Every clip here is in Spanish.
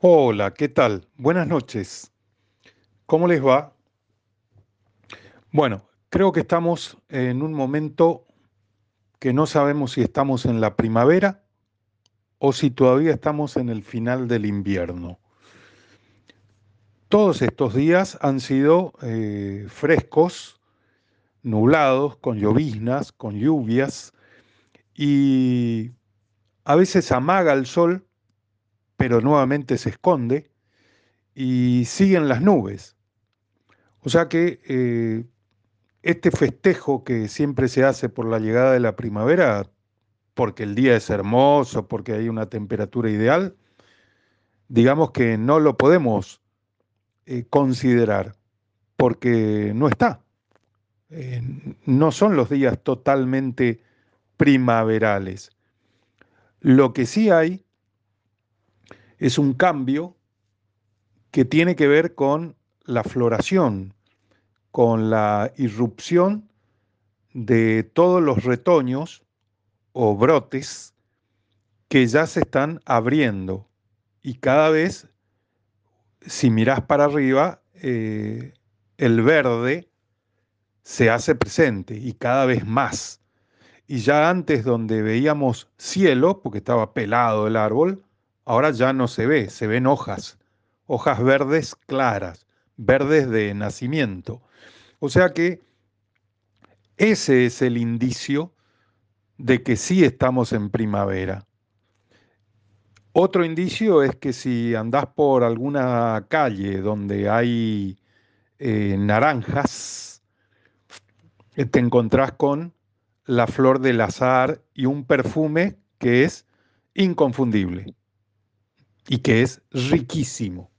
Hola, ¿qué tal? Buenas noches. ¿Cómo les va? Bueno, creo que estamos en un momento que no sabemos si estamos en la primavera o si todavía estamos en el final del invierno. Todos estos días han sido eh, frescos, nublados, con lloviznas, con lluvias, y a veces amaga el sol pero nuevamente se esconde y siguen las nubes. O sea que eh, este festejo que siempre se hace por la llegada de la primavera, porque el día es hermoso, porque hay una temperatura ideal, digamos que no lo podemos eh, considerar, porque no está. Eh, no son los días totalmente primaverales. Lo que sí hay es un cambio que tiene que ver con la floración, con la irrupción de todos los retoños o brotes que ya se están abriendo y cada vez, si miras para arriba, eh, el verde se hace presente y cada vez más. Y ya antes donde veíamos cielo, porque estaba pelado el árbol, Ahora ya no se ve, se ven hojas, hojas verdes claras, verdes de nacimiento. O sea que ese es el indicio de que sí estamos en primavera. Otro indicio es que si andás por alguna calle donde hay eh, naranjas, eh, te encontrás con la flor del azar y un perfume que es inconfundible y que es riquísimo.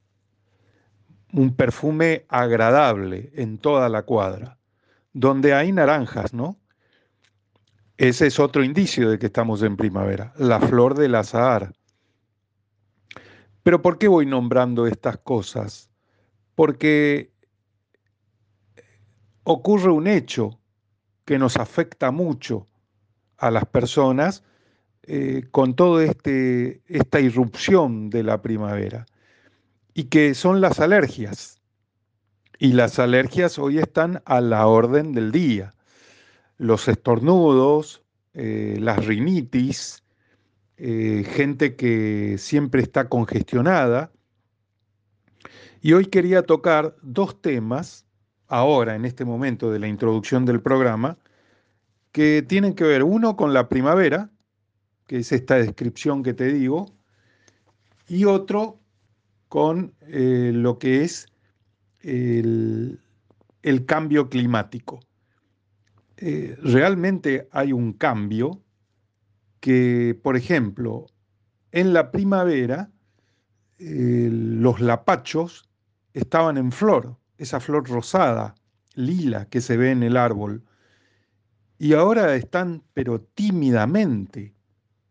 Un perfume agradable en toda la cuadra, donde hay naranjas, ¿no? Ese es otro indicio de que estamos en primavera, la flor del azahar. Pero ¿por qué voy nombrando estas cosas? Porque ocurre un hecho que nos afecta mucho a las personas eh, con toda este, esta irrupción de la primavera, y que son las alergias. Y las alergias hoy están a la orden del día. Los estornudos, eh, las rinitis, eh, gente que siempre está congestionada. Y hoy quería tocar dos temas, ahora en este momento de la introducción del programa, que tienen que ver uno con la primavera que es esta descripción que te digo, y otro con eh, lo que es el, cambio climático. Eh, realmente hay un cambio que, por ejemplo, en la primavera eh, los lapachos estaban en flor, esa flor rosada, lila que se ve en el árbol, y ahora están, pero tímidamente,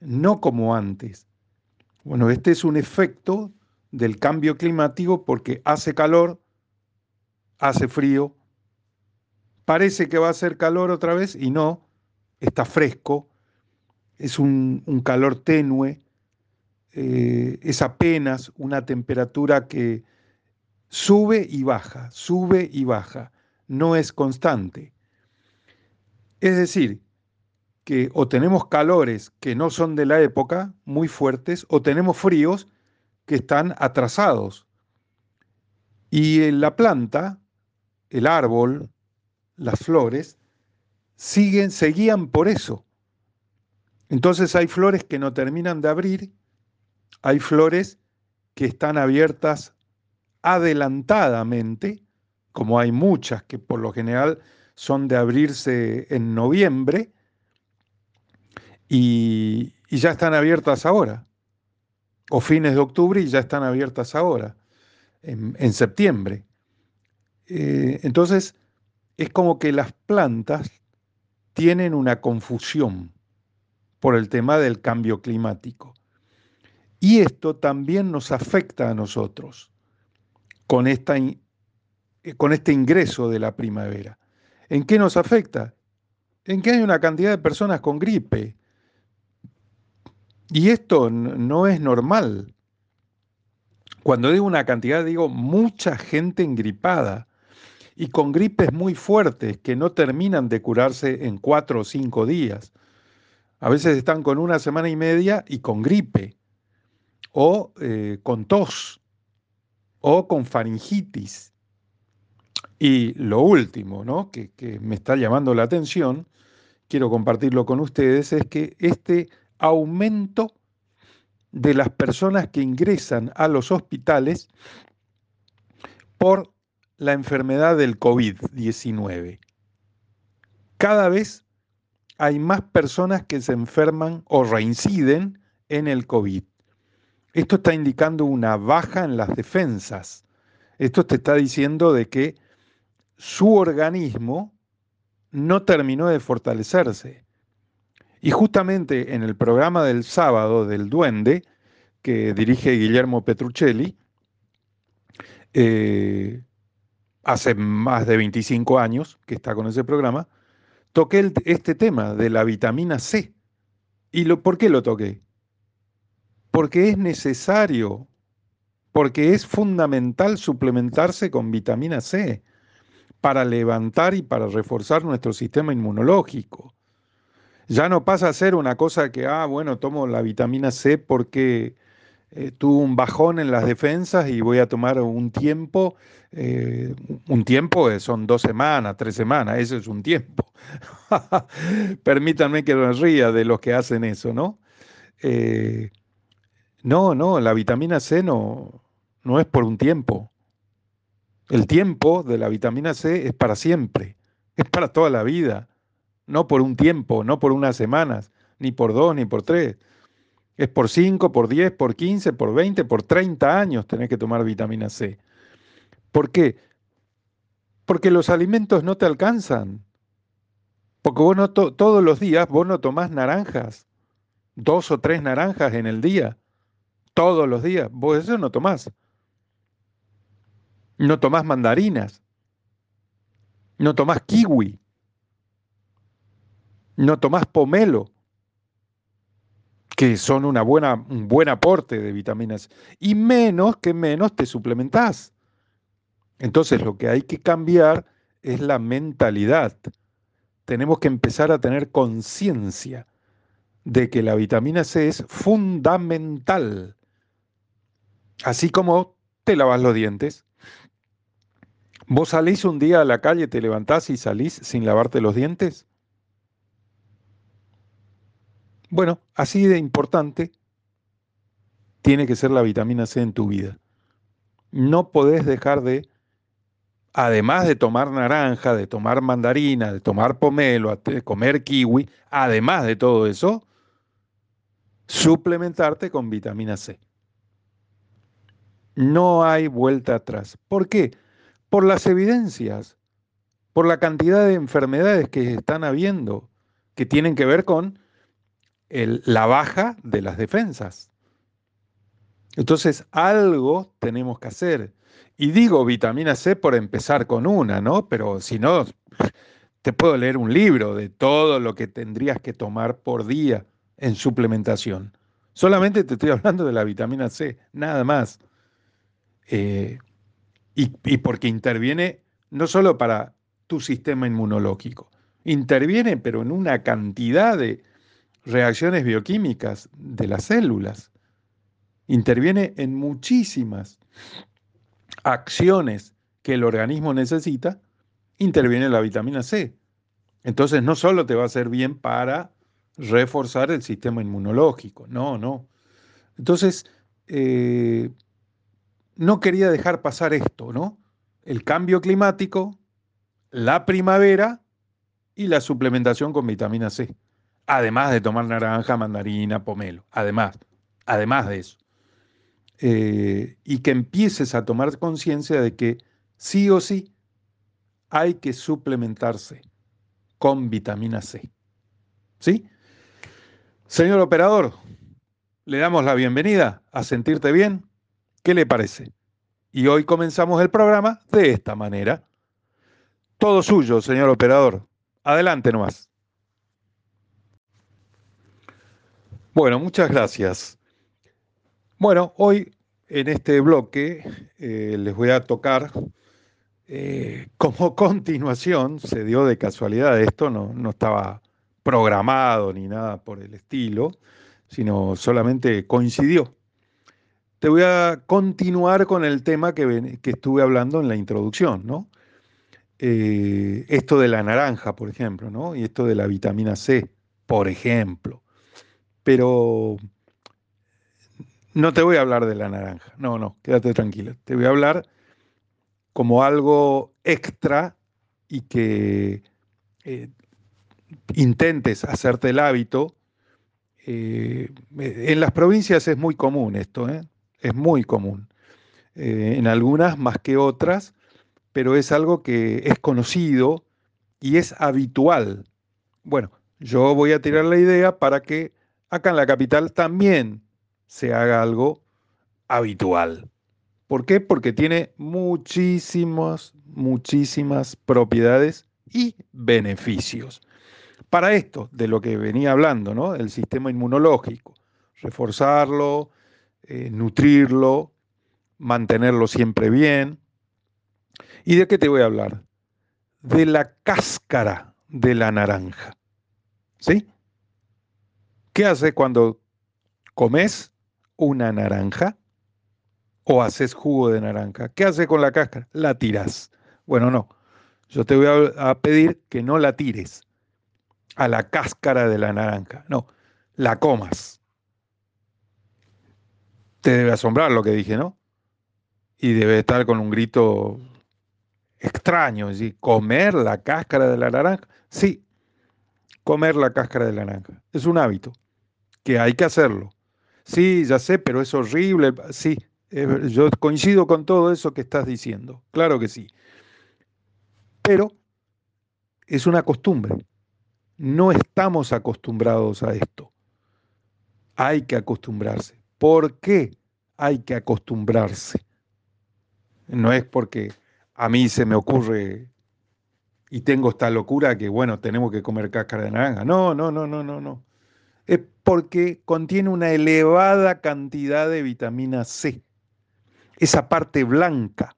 no como antes. Bueno, este es un efecto del cambio climático porque hace calor, hace frío, parece que va a hacer calor otra vez y no, está fresco, es un, calor tenue, eh, es apenas una temperatura que sube y baja, sube y baja, no es constante. Es decir, que o tenemos calores que no son de la época, muy fuertes, o tenemos fríos que están atrasados. Y en la planta, el árbol, las flores, siguen, seguían por eso. Entonces hay flores que no terminan de abrir, hay flores que están abiertas adelantadamente, como hay muchas que por lo general son de abrirse en noviembre, y, ya están abiertas ahora, o fines de octubre y ya están abiertas ahora, en, septiembre. Eh, entonces, es como que las plantas tienen una confusión por el tema del cambio climático. Y esto también nos afecta a nosotros con, esta, con este ingreso de la primavera. ¿En qué nos afecta? En que hay una cantidad de personas con gripe, y esto no es normal. Cuando digo una cantidad, digo mucha gente engripada y con gripes muy fuertes que no terminan de curarse en cuatro o cinco días. A veces están con una semana y media y con gripe, o eh, con tos, o con faringitis. Y lo último, ¿no? que, que me está llamando la atención, quiero compartirlo con ustedes, es que este aumento de las personas que ingresan a los hospitales por la enfermedad del COVID-19. Cada vez hay más personas que se enferman o reinciden en el COVID. Esto está indicando una baja en las defensas. Esto te está diciendo de que su organismo no terminó de fortalecerse. Y justamente en el programa del sábado del Duende, que dirige Guillermo Petruccelli, eh, hace más de 25 años que está con ese programa, toqué este tema de la vitamina C. ¿Y lo, por qué lo toqué? Porque es necesario, porque es fundamental suplementarse con vitamina C para levantar y para reforzar nuestro sistema inmunológico. Ya no pasa a ser una cosa que, ah, bueno, tomo la vitamina C porque eh, tuve un bajón en las defensas y voy a tomar un tiempo, eh, un tiempo son dos semanas, tres semanas, eso es un tiempo. Permítanme que me ría de los que hacen eso, ¿no? Eh, no, no, la vitamina C no, no es por un tiempo. El tiempo de la vitamina C es para siempre, es para toda la vida, no por un tiempo, no por unas semanas, ni por dos, ni por tres. Es por 5, por 10, por 15, por 20, por 30 años tenés que tomar vitamina C. ¿Por qué? Porque los alimentos no te alcanzan. Porque vos no todos los días vos no tomás naranjas, dos o tres naranjas en el día, todos los días, vos eso no tomás. No tomás mandarinas, no tomás kiwi, no tomás pomelo que son una buena, un buen aporte de vitaminas, y menos que menos te suplementás. Entonces lo que hay que cambiar es la mentalidad. Tenemos que empezar a tener conciencia de que la vitamina C es fundamental. Así como te lavas los dientes. ¿Vos salís un día a la calle, te levantás y salís sin lavarte los dientes? Bueno, así de importante tiene que ser la vitamina C en tu vida. No podés dejar de, además de tomar naranja, de tomar mandarina, de tomar pomelo, de comer kiwi, además de todo eso, suplementarte con vitamina C. No hay vuelta atrás. ¿Por qué? Por las evidencias, por la cantidad de enfermedades que están habiendo, que tienen que ver con la baja de las defensas. Entonces, algo tenemos que hacer. Y digo vitamina C por empezar con una, ¿no? Pero si no, te puedo leer un libro de todo lo que tendrías que tomar por día en suplementación. Solamente te estoy hablando de la vitamina C, nada más. Eh, y, y porque interviene no solo para tu sistema inmunológico, interviene pero en una cantidad de, reacciones bioquímicas de las células. Interviene en muchísimas acciones que el organismo necesita, interviene la vitamina C. Entonces no solo te va a hacer bien para reforzar el sistema inmunológico, no, no. Entonces, eh, no quería dejar pasar esto, ¿no? El cambio climático, la primavera y la suplementación con vitamina C además de tomar naranja, mandarina, pomelo, además, además de eso. Eh, y que empieces a tomar conciencia de que sí o sí hay que suplementarse con vitamina C. ¿Sí? Señor operador, le damos la bienvenida a Sentirte Bien. ¿Qué le parece? Y hoy comenzamos el programa de esta manera. Todo suyo, señor operador. Adelante nomás. Bueno, muchas gracias. Bueno, hoy en este bloque eh, les voy a tocar eh, como continuación, se dio de casualidad esto, no, no estaba programado ni nada por el estilo, sino solamente coincidió. Te voy a continuar con el tema que, que estuve hablando en la introducción, ¿no? Eh, esto de la naranja, por ejemplo, ¿no? Y esto de la vitamina C, por ejemplo. Pero no te voy a hablar de la naranja, no, no, quédate tranquila. Te voy a hablar como algo extra y que eh, intentes hacerte el hábito. Eh, en las provincias es muy común esto, ¿eh? es muy común. en algunas más que otras, pero es algo que es conocido y es habitual. Bueno, yo voy a tirar la idea para que acá en la capital también se haga algo habitual. ¿Por qué? Porque tiene muchísimas, muchísimas propiedades y beneficios. Para esto, de lo que venía hablando, ¿no? El sistema inmunológico, reforzarlo, eh, nutrirlo, mantenerlo siempre bien. ¿Y de qué te voy a hablar? De la cáscara de la naranja. ¿Sí? ¿Qué hace cuando comes una naranja o haces jugo de naranja. ¿Qué haces con la cáscara? La tiras. Bueno, no. Yo te voy a, pedir que no la tires a la cáscara de la naranja. No, la comas. Te debe asombrar lo que dije, ¿no? Y debe estar con un grito extraño, ¿sí? ¿Comer la cáscara de la naranja? Sí, comer la cáscara de la naranja. Es un hábito que hay que hacerlo. Sí, ya sé, pero es horrible. Sí, yo coincido con todo eso que estás diciendo. Claro que sí. Pero es una costumbre. No estamos acostumbrados a esto. Hay que acostumbrarse. ¿Por qué hay que acostumbrarse? No es porque a mí se me ocurre y tengo esta locura que, bueno, tenemos que comer cáscara de naranja. No, no, no, no, no, no es porque contiene una elevada cantidad de vitamina C. Esa parte blanca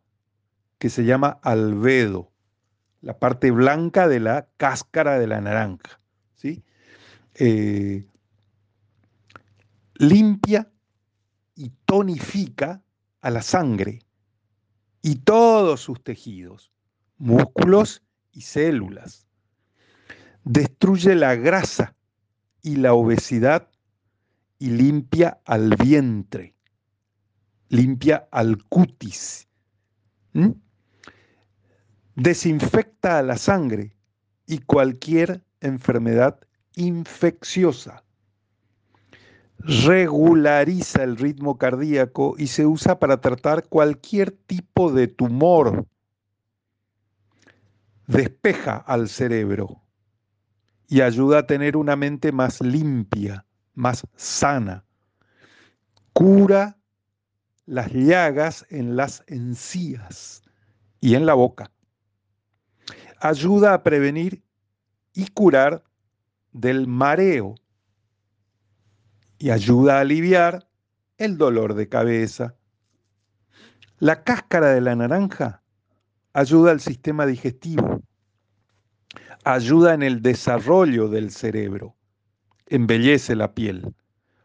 que se llama albedo, la parte blanca de la cáscara de la naranja. ¿sí? Eh, limpia y tonifica a la sangre y todos sus tejidos, músculos y células. Destruye la grasa y la obesidad y limpia al vientre, limpia al cutis, desinfecta a la sangre y cualquier enfermedad infecciosa, regulariza el ritmo cardíaco y se usa para tratar cualquier tipo de tumor, despeja al cerebro y ayuda a tener una mente más limpia, más sana. Cura las llagas en las encías y en la boca. Ayuda a prevenir y curar del mareo y ayuda a aliviar el dolor de cabeza. La cáscara de la naranja ayuda al sistema digestivo ayuda en el desarrollo del cerebro, embellece la piel,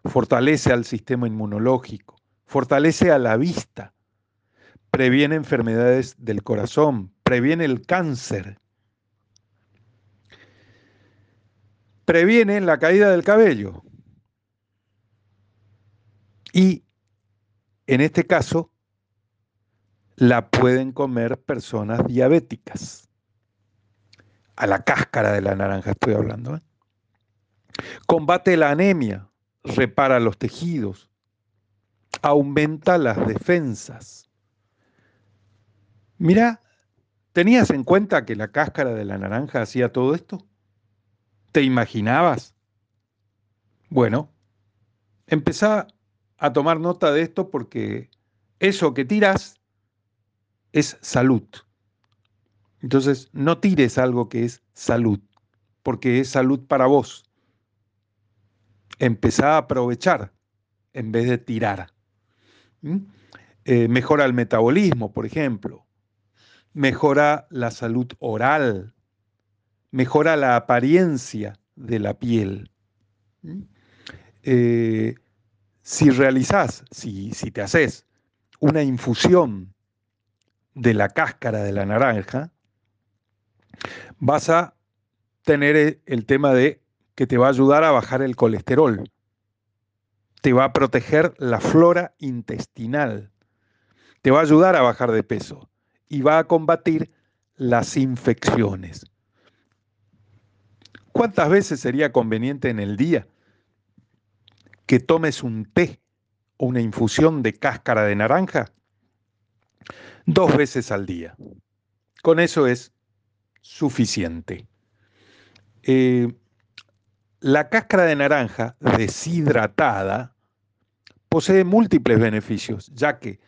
fortalece al sistema inmunológico, fortalece a la vista, previene enfermedades del corazón, previene el cáncer, previene la caída del cabello. Y en este caso, la pueden comer personas diabéticas a la cáscara de la naranja estoy hablando. ¿eh? Combate la anemia, repara los tejidos, aumenta las defensas. Mira, ¿tenías en cuenta que la cáscara de la naranja hacía todo esto? ¿Te imaginabas? Bueno, empezá a tomar nota de esto porque eso que tiras es salud. Entonces, no tires algo que es salud, porque es salud para vos. Empezá a aprovechar en vez de tirar. Eh, mejora el metabolismo, por ejemplo. Mejora la salud oral. Mejora la apariencia de la piel. Eh, si realizás, si, si te haces una infusión de la cáscara de la naranja, vas a tener el tema de que te va a ayudar a bajar el colesterol, te va a proteger la flora intestinal, te va a ayudar a bajar de peso y va a combatir las infecciones. ¿Cuántas veces sería conveniente en el día que tomes un té o una infusión de cáscara de naranja? Dos veces al día. Con eso es suficiente. Eh, la cáscara de naranja deshidratada posee múltiples beneficios, ya que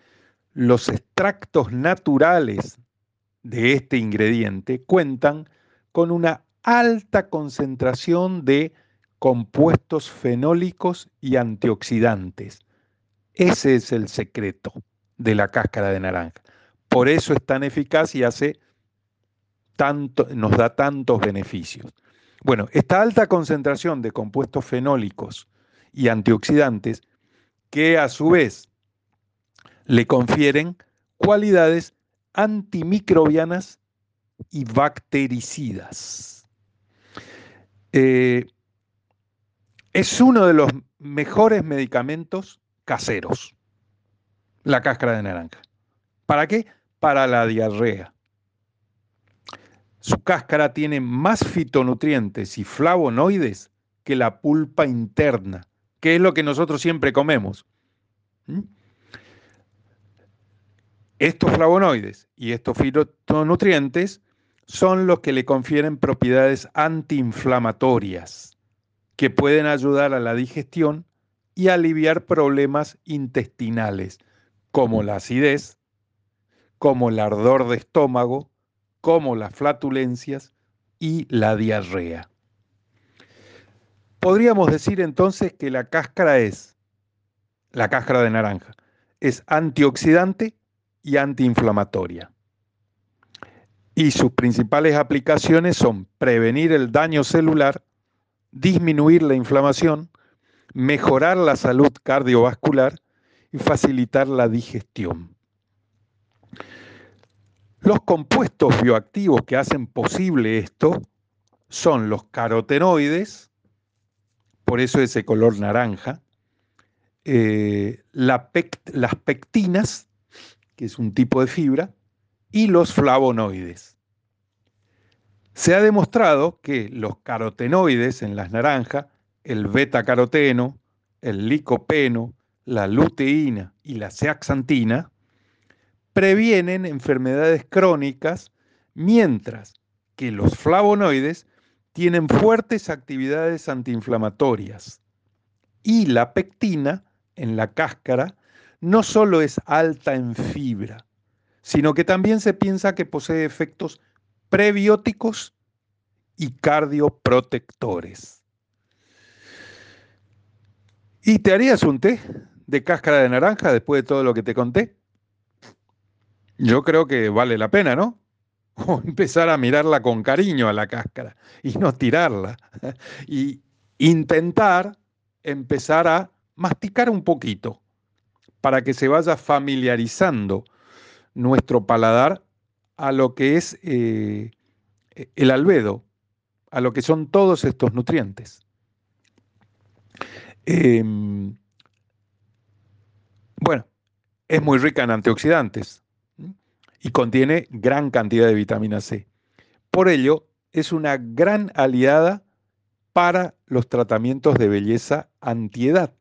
los extractos naturales de este ingrediente cuentan con una alta concentración de compuestos fenólicos y antioxidantes. Ese es el secreto de la cáscara de naranja. Por eso es tan eficaz y hace nos da tantos beneficios. Bueno, esta alta concentración de compuestos fenólicos y antioxidantes, que a su vez le confieren cualidades antimicrobianas y bactericidas. Eh, es uno de los mejores medicamentos caseros, la cáscara de naranja. ¿Para qué? Para la diarrea. Su cáscara tiene más fitonutrientes y flavonoides que la pulpa interna, que es lo que nosotros siempre comemos. ¿Mm? Estos flavonoides y estos fitonutrientes son los que le confieren propiedades antiinflamatorias, que pueden ayudar a la digestión y aliviar problemas intestinales, como la acidez, como el ardor de estómago, como las flatulencias y la diarrea. Podríamos decir entonces que la cáscara es, la cáscara de naranja, es antioxidante y antiinflamatoria. Y sus principales aplicaciones son prevenir el daño celular, disminuir la inflamación, mejorar la salud cardiovascular y facilitar la digestión. Los compuestos bioactivos que hacen posible esto son los carotenoides, por eso ese color naranja, eh, las pectinas, que es un tipo de fibra, y los flavonoides. Se ha demostrado que los carotenoides en las naranjas, el beta-caroteno, el licopeno, la luteína y la zeaxantina, previenen enfermedades crónicas, mientras que los flavonoides tienen fuertes actividades antiinflamatorias. Y la pectina en la cáscara no solo es alta en fibra, sino que también se piensa que posee efectos prebióticos y cardioprotectores. ¿Y te harías un té de cáscara de naranja después de todo lo que te conté? Yo creo que vale la pena, ¿no? O empezar a mirarla con cariño a la cáscara y no tirarla. Y intentar empezar a masticar un poquito para que se vaya familiarizando nuestro paladar a lo que es eh, el albedo, a lo que son todos estos nutrientes. Em, bueno, es muy rica en antioxidantes y contiene gran cantidad de vitamina C. Por ello, es una gran aliada para los tratamientos de belleza antiedad.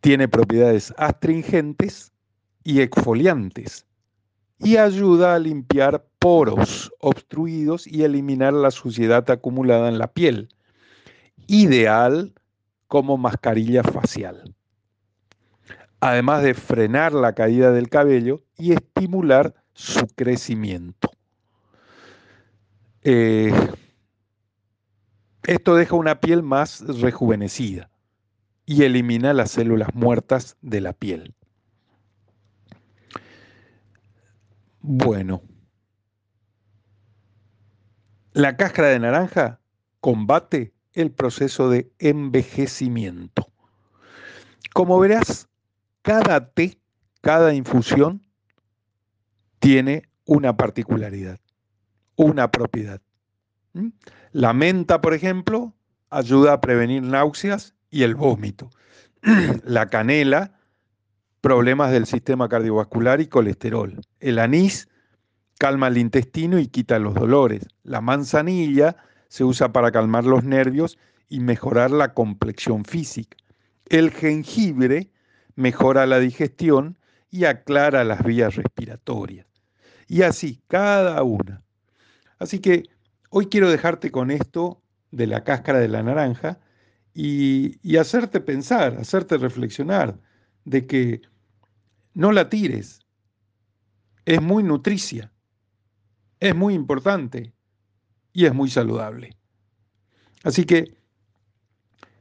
Tiene propiedades astringentes y exfoliantes y ayuda a limpiar poros obstruidos y eliminar la suciedad acumulada en la piel. Ideal como mascarilla facial además de frenar la caída del cabello y estimular su crecimiento. Eh, esto deja una piel más rejuvenecida y elimina las células muertas de la piel. Bueno, la cáscara de naranja combate el proceso de envejecimiento. Como verás, cada té, cada infusión tiene una particularidad, una propiedad. La menta, por ejemplo, ayuda a prevenir náuseas y el vómito. La canela, problemas del sistema cardiovascular y colesterol. El anís calma el intestino y quita los dolores. La manzanilla se usa para calmar los nervios y mejorar la complexión física. El jengibre mejora la digestión y aclara las vías respiratorias. Y así, cada una. Así que hoy quiero dejarte con esto de la cáscara de la naranja y, y hacerte pensar, hacerte reflexionar de que no la tires. Es muy nutricia, es muy importante y es muy saludable. Así que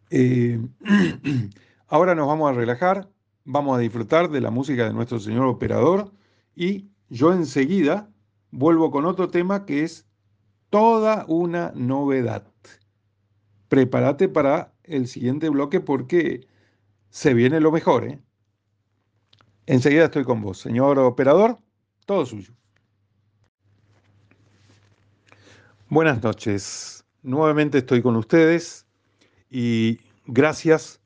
eh, ahora nos vamos a relajar, vamos a disfrutar de la música de nuestro señor operador y yo enseguida vuelvo con otro tema que es toda una novedad. Prepárate para el siguiente bloque porque se viene lo mejor. ¿eh? Enseguida estoy con vos, señor operador, todo suyo. Buenas noches. Nuevamente estoy con ustedes y gracias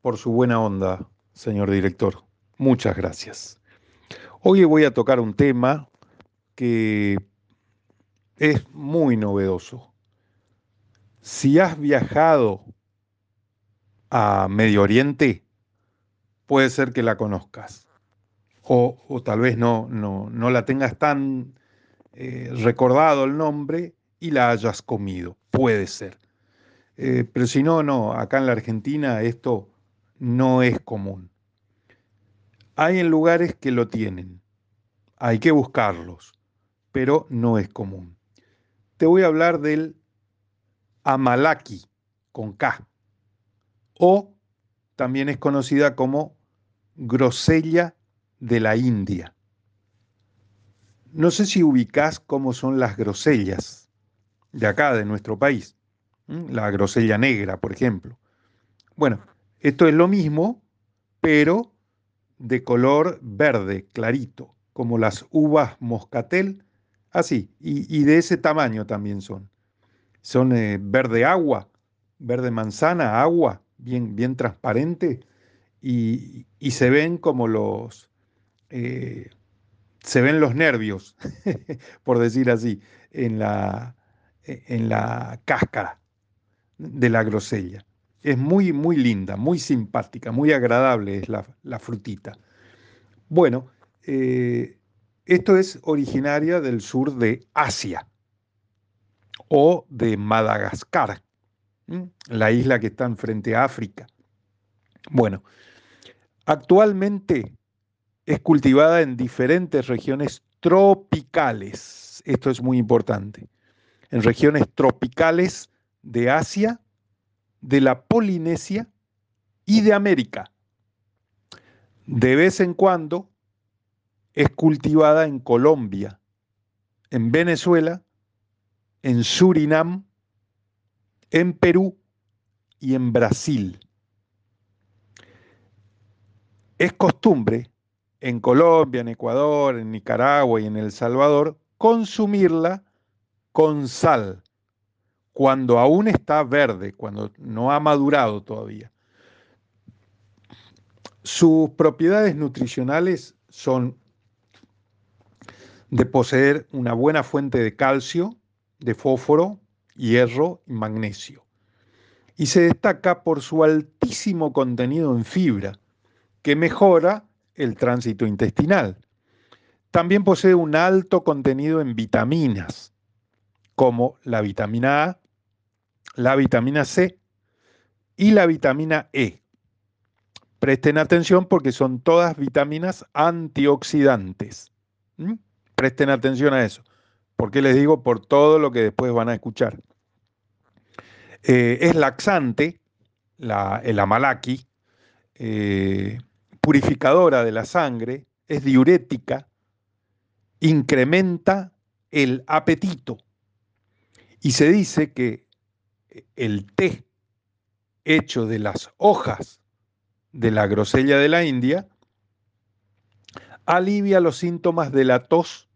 por su buena onda, señor director. Muchas gracias. Hoy voy a tocar un tema que es muy novedoso. Si has viajado a Medio Oriente, puede ser que la conozcas. O, tal vez no, no, no, la tengas tan eh, recordado el nombre, y la hayas comido. Puede ser. Eh, pero si no, no, acá en la Argentina esto no es común. Hay en lugares que lo tienen, hay que buscarlos, pero no es común. Te voy a hablar del amalaki con K, o también es conocida como grosella de la India. No sé si ubicás cómo son las grosellas de acá, de nuestro país. La grosella negra, por ejemplo. Bueno, esto es lo mismo, pero de color verde, clarito, como las uvas moscatel, así, y, de ese tamaño también son. Son eh, verde agua, verde manzana, agua, bien, bien transparente, y, se ven como los, eh, se ven los nervios, por decir así, en la, en la cáscara de la grosella. Es muy, muy linda, muy simpática, muy agradable es la, frutita. Bueno, eh, esto es originaria del sur de Asia o de Madagascar, la isla que está enfrente a África. Bueno, actualmente es cultivada en diferentes regiones tropicales. Esto es muy importante en regiones tropicales de Asia, de la Polinesia y de América. De vez en cuando es cultivada en Colombia, en Venezuela, en Surinam, en Perú y en Brasil. Es costumbre en Colombia, en Ecuador, en Nicaragua y en El Salvador consumirla con sal, cuando aún está verde, cuando no ha madurado todavía. Sus propiedades nutricionales son de poseer una buena fuente de calcio, de fósforo, hierro y magnesio. Y se destaca por su altísimo contenido en fibra, que mejora el tránsito intestinal. También posee un alto contenido en vitaminas, como la vitamina A, la vitamina C y la vitamina E. Presten atención porque son todas vitaminas antioxidantes. Presten atención a eso. porque les digo? Por todo lo que después van a escuchar. Eh, es laxante, el amalaki, eh, purificadora de la sangre, es diurética incrementa el apetito. Y se dice que el té hecho de las hojas de la grosella de la India alivia los síntomas de la tos,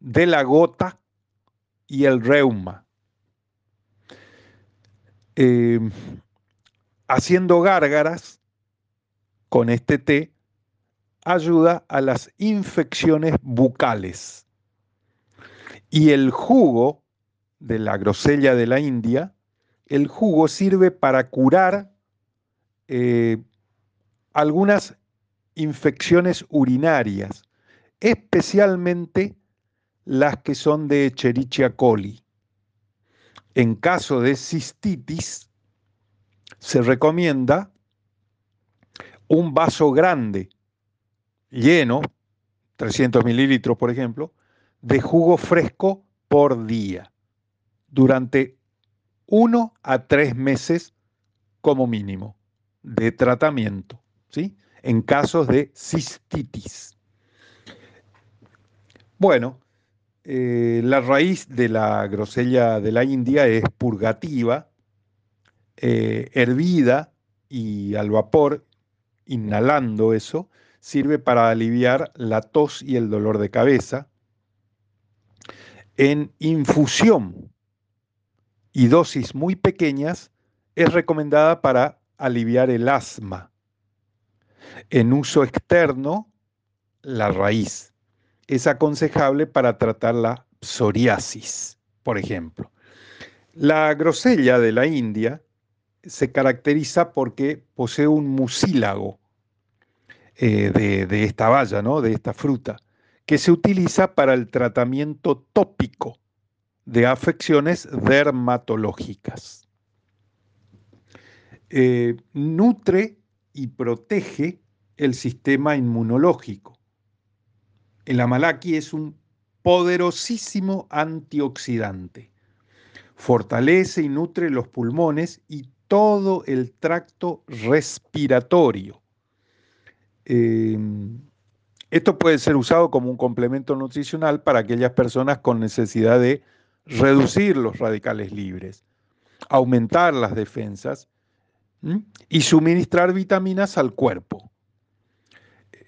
de la gota y el reuma. Eh, haciendo gárgaras con este té ayuda a las infecciones bucales. Y el jugo de la grosella de la India, el jugo sirve para curar eh, algunas infecciones urinarias, especialmente las que son de Echerichia coli. En caso de cistitis, se recomienda un vaso grande, lleno, 300 mililitros por ejemplo, de jugo fresco por día, durante uno a tres meses como mínimo de tratamiento, ¿sí? En casos de cistitis. Bueno, eh, la raíz de la grosella de la India es purgativa, eh, hervida y al vapor, inhalando eso, sirve para aliviar la tos y el dolor de cabeza. En infusión y dosis muy pequeñas es recomendada para aliviar el asma. En uso externo, la raíz es aconsejable para tratar la psoriasis, por ejemplo. La grosella de la India se caracteriza porque posee un mucílago eh, de, esta valla, ¿no? de esta fruta, que se utiliza para el tratamiento tópico de afecciones dermatológicas. Eh, nutre y protege el sistema inmunológico. El amalaki es un poderosísimo antioxidante. Fortalece y nutre los pulmones y todo el tracto respiratorio. Eh, esto puede ser usado como un complemento nutricional para aquellas personas con necesidad de reducir los radicales libres, aumentar las defensas y suministrar vitaminas al cuerpo.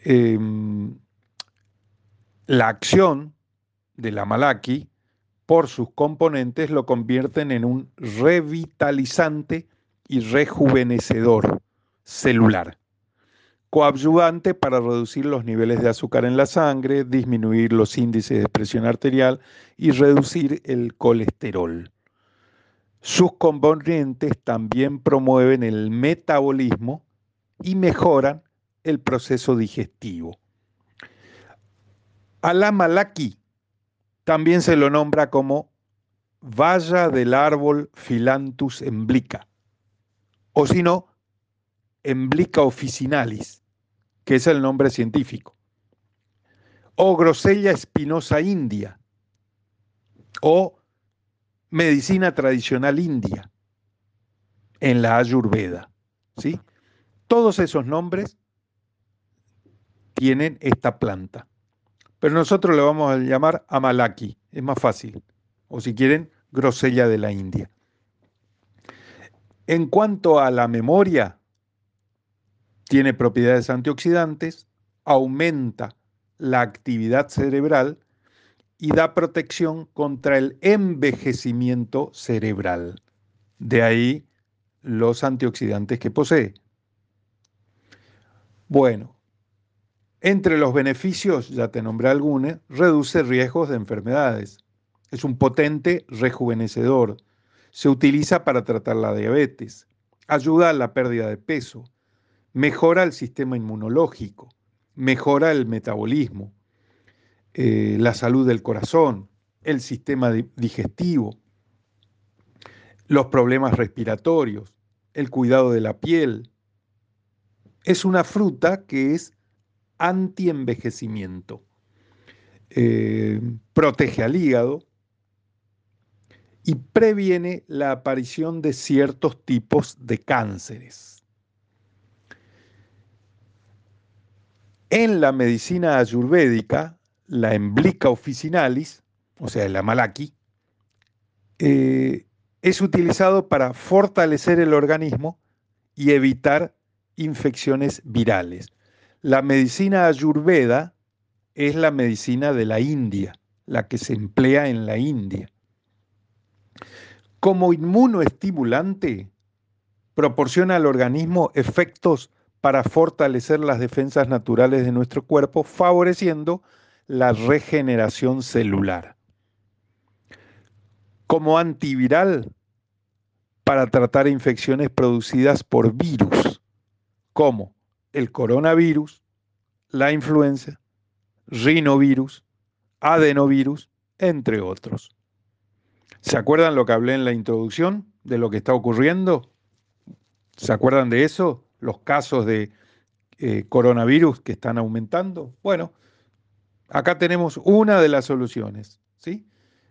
Em, la acción de la malaki por sus componentes lo convierten en un revitalizante y rejuvenecedor celular, coadyuvante para reducir los niveles de azúcar en la sangre, disminuir los índices de presión arterial y reducir el colesterol. Sus componentes también promueven el metabolismo y mejoran el proceso digestivo. A la malaki también se lo nombra como valla del árbol Philanthus emblica, o si no, emblica officinalis, que es el nombre científico, o grosella espinosa india, o medicina tradicional india, en la Ayurveda. ¿sí? Todos esos nombres tienen esta planta. Pero nosotros le vamos a llamar amalaki, es más fácil. O si quieren, grosella de la India. En cuanto a la memoria, tiene propiedades antioxidantes, aumenta la actividad cerebral y da protección contra el envejecimiento cerebral. De ahí los antioxidantes que posee. Bueno, entre los beneficios, ya te nombré algunos, reduce riesgos de enfermedades. Es un potente rejuvenecedor. Se utiliza para tratar la diabetes. Ayuda a la pérdida de peso. Mejora el sistema inmunológico. Mejora el metabolismo eh, la salud del corazón, el sistema digestivo, los problemas respiratorios, el cuidado de la piel. Es una fruta que es anti-envejecimiento. Eh, protege al hígado y previene la aparición de ciertos tipos de cánceres. En la medicina ayurvédica la emblica officinalis, o sea, el amalaki, eh, es utilizado para fortalecer el organismo y evitar infecciones virales. La medicina ayurveda es la medicina de la India, la que se emplea en la India. Como inmunoestimulante, proporciona al organismo efectos para fortalecer las defensas naturales de nuestro cuerpo, favoreciendo la regeneración celular. Como antiviral, para tratar infecciones producidas por virus, como el coronavirus, la influenza, rinovirus, adenovirus, entre otros. ¿Se acuerdan lo que hablé en la introducción de lo que está ocurriendo? ¿Se acuerdan de eso? Los casos de eh, coronavirus que están aumentando. Bueno, acá tenemos una de las soluciones, ¿sí?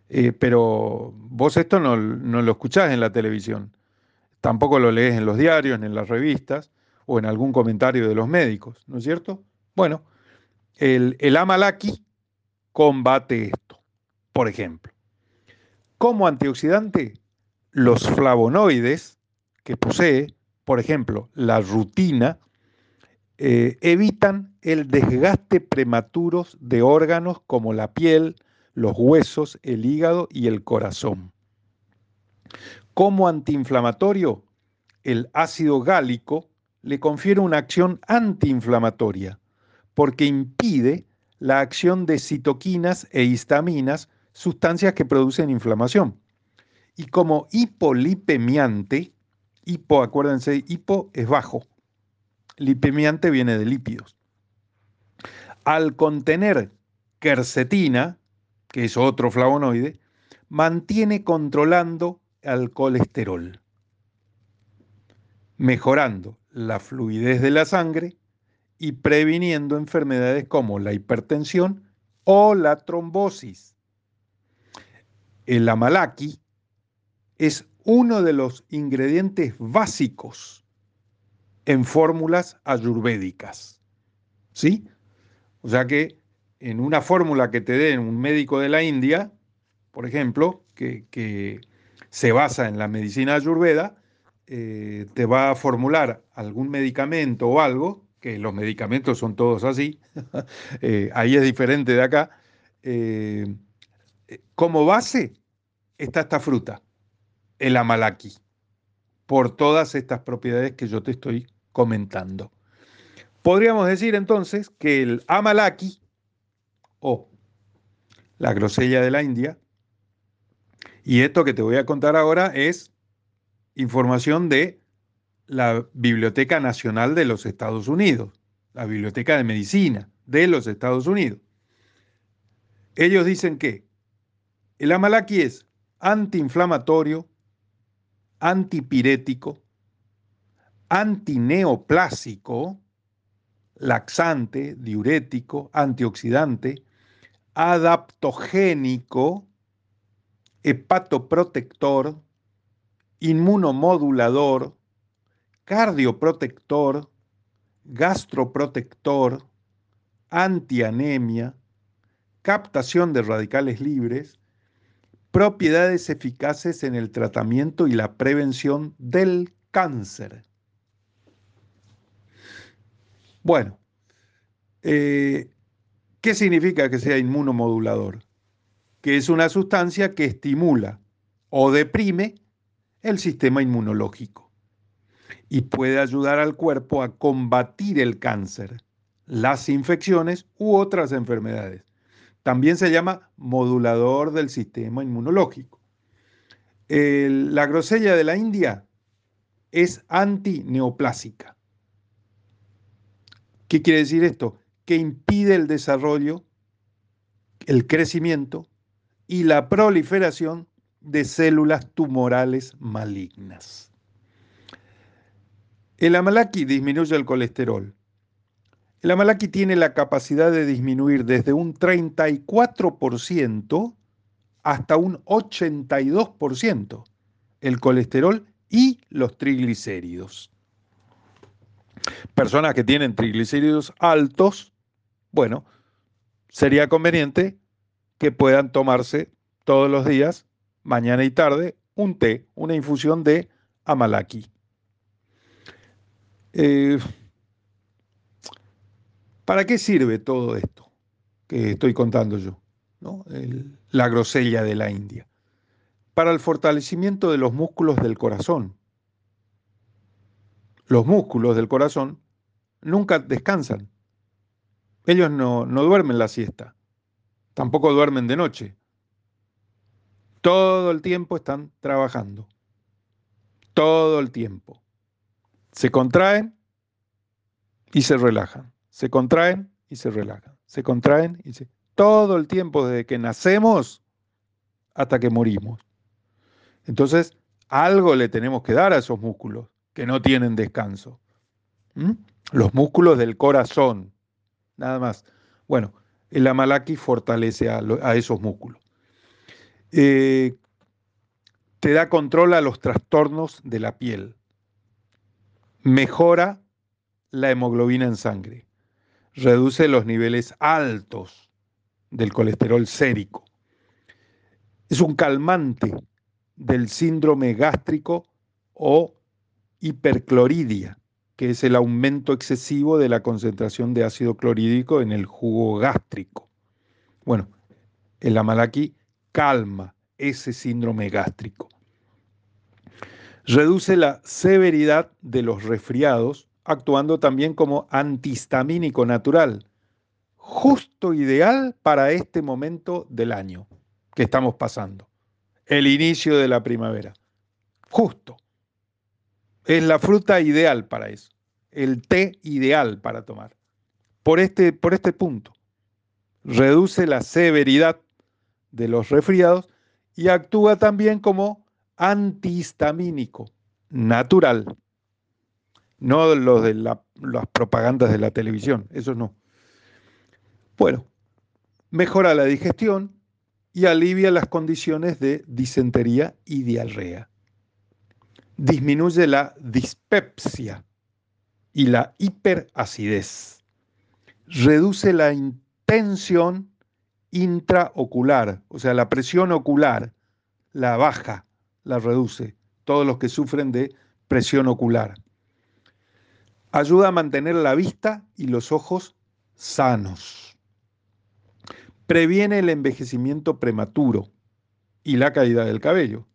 Eh, pero vos esto no, no lo escuchás en la televisión, tampoco lo lees en los diarios, en las revistas o en algún comentario de los médicos, ¿no es cierto? Bueno, el, el amalaki combate esto, por ejemplo. Como antioxidante, los flavonoides que posee, por ejemplo, la rutina, eh, evitan el desgaste prematuro de órganos como la piel, los huesos, el hígado y el corazón. Como antiinflamatorio, el ácido gálico le confiere una acción antiinflamatoria porque impide la acción de citoquinas e histaminas, sustancias que producen inflamación. Y como hipolipemiante, hipo, acuérdense, hipo es bajo, lipemiante viene de lípidos. Al contener quercetina, que es otro flavonoide, mantiene controlando al colesterol, mejorando la fluidez de la sangre y previniendo enfermedades como la hipertensión o la trombosis. El amalaki es uno de los ingredientes básicos en fórmulas ayurvédicas. ¿Sí? O sea que en una fórmula que te den un médico de la India, por ejemplo, que, se basa en la medicina ayurveda, eh, te va a formular algún medicamento o algo, que los medicamentos son todos así, eh, ahí es diferente de acá, eh, como base está esta fruta, el amalaki, por todas estas propiedades que yo te estoy comentando. Podríamos decir entonces que el amalaki o la grosella de la India, y esto que te voy a contar ahora es información de la Biblioteca Nacional de los Estados Unidos, la Biblioteca de Medicina de los Estados Unidos. Ellos dicen que el amalaki es antiinflamatorio, antipirético, antineoplásico, laxante, diurético, antioxidante, adaptogénico, hepatoprotector, inmunomodulador, cardioprotector, gastroprotector, antianemia, captación de radicales libres, propiedades eficaces en el tratamiento y la prevención del cáncer. Bueno, eh, ¿qué significa que sea inmunomodulador? Que es una sustancia que estimula o deprime el sistema inmunológico y puede ayudar al cuerpo a combatir el cáncer, las infecciones u otras enfermedades. También se llama modulador del sistema inmunológico. la grosella de la India es antineoplásica. ¿Qué quiere decir esto? Que impide el desarrollo, el crecimiento y la proliferación de células tumorales malignas. El amalaki disminuye el colesterol. El amalaki tiene la capacidad de disminuir desde un 34% hasta un 82% el colesterol y los triglicéridos. Personas que tienen triglicéridos altos, bueno, sería conveniente que puedan tomarse todos los días, mañana y tarde, un té, una infusión de amalaki. Eh, ¿Para qué sirve todo esto que estoy contando yo? la grosella de la India. Para el fortalecimiento de los músculos del corazón. Los músculos del corazón nunca descansan. Ellos no, duermen la siesta, tampoco duermen de noche. Todo el tiempo están trabajando. Todo el tiempo. Se contraen y se relajan. Se contraen y se relajan. Se contraen y se... Todo el tiempo desde que nacemos hasta que morimos. Entonces, algo le tenemos que dar a esos músculos que no tienen descanso. Los músculos del corazón, nada más. Bueno, el amalaki fortalece a, esos músculos. Eh, te da control a los trastornos de la piel. Mejora la hemoglobina en sangre. Reduce los niveles altos del colesterol sérico. Es un calmante del síndrome gástrico o hipercloridia, que es el aumento excesivo de la concentración de ácido clorhídrico en el jugo gástrico. Bueno, el amalaki calma ese síndrome gástrico. Reduce la severidad de los resfriados, actuando también como antihistamínico natural, justo ideal para este momento del año que estamos pasando, el inicio de la primavera. Justo. Es la fruta ideal para eso, el té ideal para tomar. Por este, por este punto, reduce la severidad de los resfriados y actúa también como antihistamínico natural. No los de las propagandas de la televisión, eso no. Bueno, mejora la digestión y alivia las condiciones de disentería y diarrea disminuye la dispepsia y la hiperacidez. Reduce la intención intraocular, o sea, la presión ocular, la baja, la reduce. Todos los que sufren de presión ocular. Ayuda a mantener la vista y los ojos sanos. Previene el envejecimiento prematuro y la caída del cabello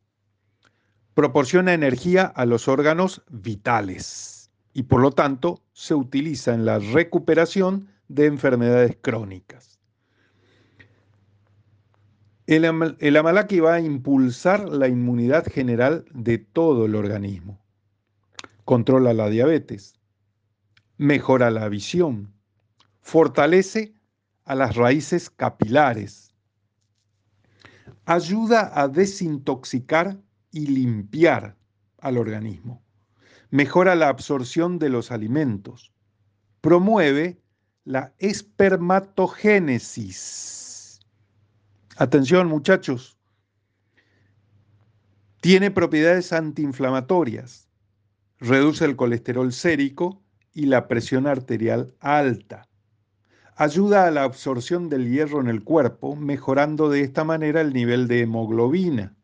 proporciona energía a los órganos vitales y por lo tanto se utiliza en la recuperación de enfermedades crónicas. El, amalaki va a impulsar la inmunidad general de todo el organismo. Controla la diabetes, mejora la visión, fortalece a las raíces capilares, ayuda a desintoxicar y limpiar al organismo. Mejora la absorción de los alimentos. Promueve la espermatogénesis. Atención muchachos. Tiene propiedades antiinflamatorias. Reduce el colesterol sérico y la presión arterial alta. Ayuda a la absorción del hierro en el cuerpo, mejorando de esta manera el nivel de hemoglobina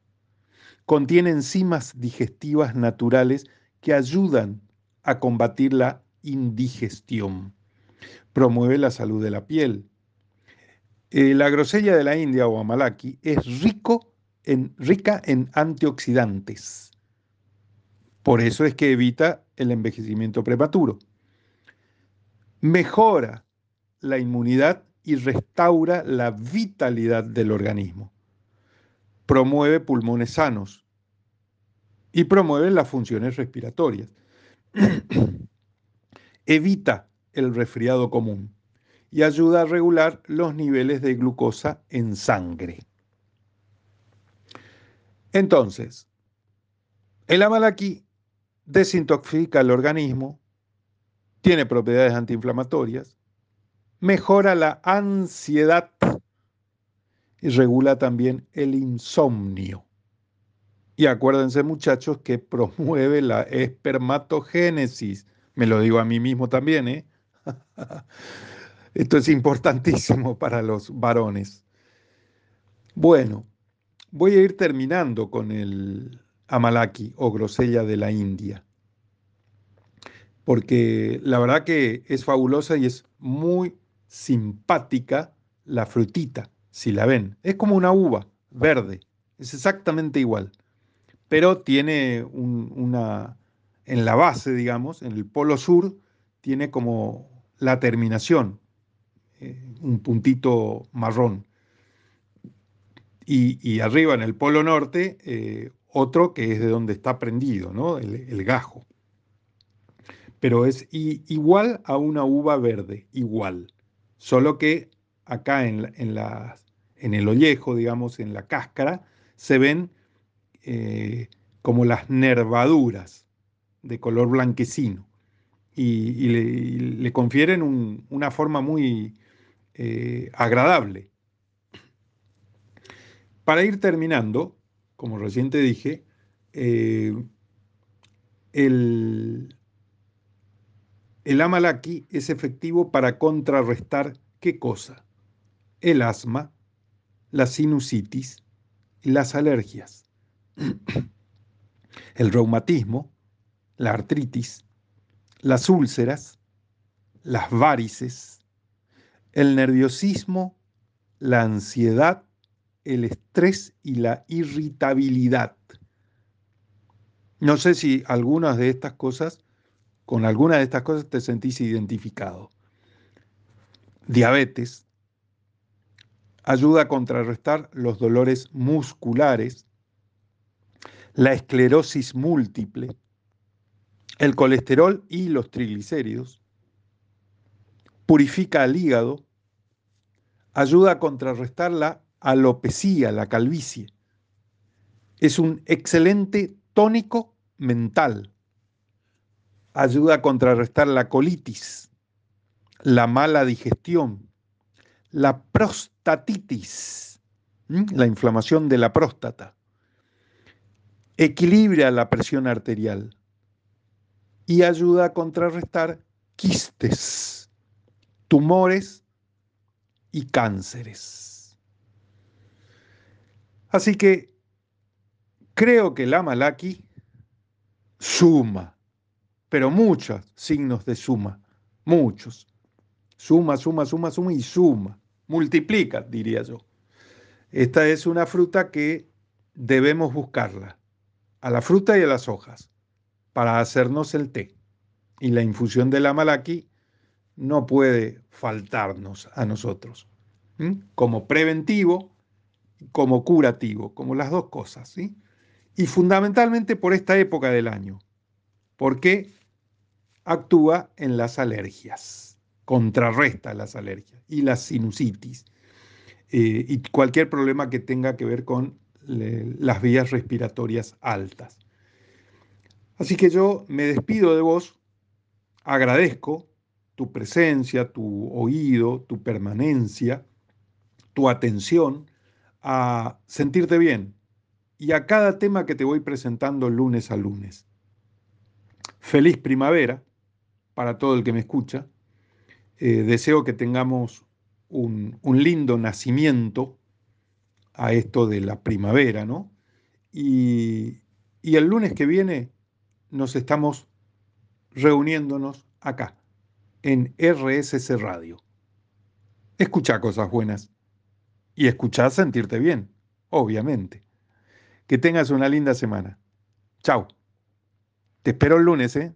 Contiene enzimas digestivas naturales que ayudan a combatir la indigestión. Promueve la salud de la piel. Eh, la grosella de la India o amalaki es rica en antioxidantes. Por eso es que evita el envejecimiento prematuro. Mejora la inmunidad y restaura la vitalidad del organismo promueve pulmones sanos y promueve las funciones respiratorias. Evita el resfriado común y ayuda a regular los niveles de glucosa en sangre. Entonces, el amalaki desintoxica el organismo, tiene propiedades antiinflamatorias, mejora la ansiedad y regula también el insomnio. Y acuérdense muchachos que promueve la espermatogénesis. Me lo digo a mí mismo también, ¿eh? Esto es importantísimo para los varones. Bueno, voy a ir terminando con el Amalaki o grosella de la India, porque la verdad que es fabulosa y es muy simpática la frutita, si la ven. Es como una uva verde, es exactamente igual, pero tiene una, en la base, digamos, en el polo sur, tiene como la terminación, eh, un puntito marrón y, arriba en el polo norte eh, otro que es de donde está prendido, ¿no? el, gajo. Pero es igual a una uva verde, igual. Solo que acá en, el ollejo, digamos, en la cáscara, se ven eh, como las nervaduras de color blanquecino y, le, confieren una forma muy eh, agradable para ir terminando, como recién te dije, eh, el, el amalaki es efectivo para contrarrestar qué cosa? El asma, la sinusitis las alergias, el reumatismo, la artritis, las úlceras, las varices, el nerviosismo, la ansiedad el estrés y la irritabilidad. No sé si algunas de estas cosas, con algunas de estas cosas te sentís identificado. Diabetes ayuda a contrarrestar los dolores musculares, la esclerosis múltiple, el colesterol y los triglicéridos, purifica el hígado, ayuda a contrarrestar la alopecia, la calvicie. Es un excelente tónico mental. Ayuda a contrarrestar la colitis, la mala digestión, la prostatitis, la inflamación de la próstata. Equilibra la presión arterial y ayuda a contrarrestar quistes, tumores y cánceres. Así que creo que la Malaki suma, pero muchos signos de suma, muchos. Suma, suma, suma, suma y suma. Multiplica, diría yo. Esta es una fruta que debemos buscarla, a la fruta y a las hojas, para hacernos el té. Y la infusión de la malaki no puede faltarnos a nosotros. Como preventivo, como curativo, como las dos cosas, ¿sí? Y fundamentalmente por esta época del año, porque actúa en las alergias, contrarresta las alergias y las sinusitis eh, y cualquier problema que tenga que ver con las vías respiratorias altas. Así que yo me despido de vos, agradezco tu presencia, tu oído, tu permanencia, tu atención a sentirte bien y a cada tema que te voy presentando lunes a lunes. Feliz primavera para todo el que me escucha. Eh, deseo que tengamos un, lindo nacimiento a esto de la primavera, ¿no? Y, y el lunes que viene nos estamos reuniéndonos acá, en RSC Radio. Escucha cosas buenas y escuchar sentirte bien, obviamente. Que tengas una linda semana. Chao. Te espero el lunes, ¿eh?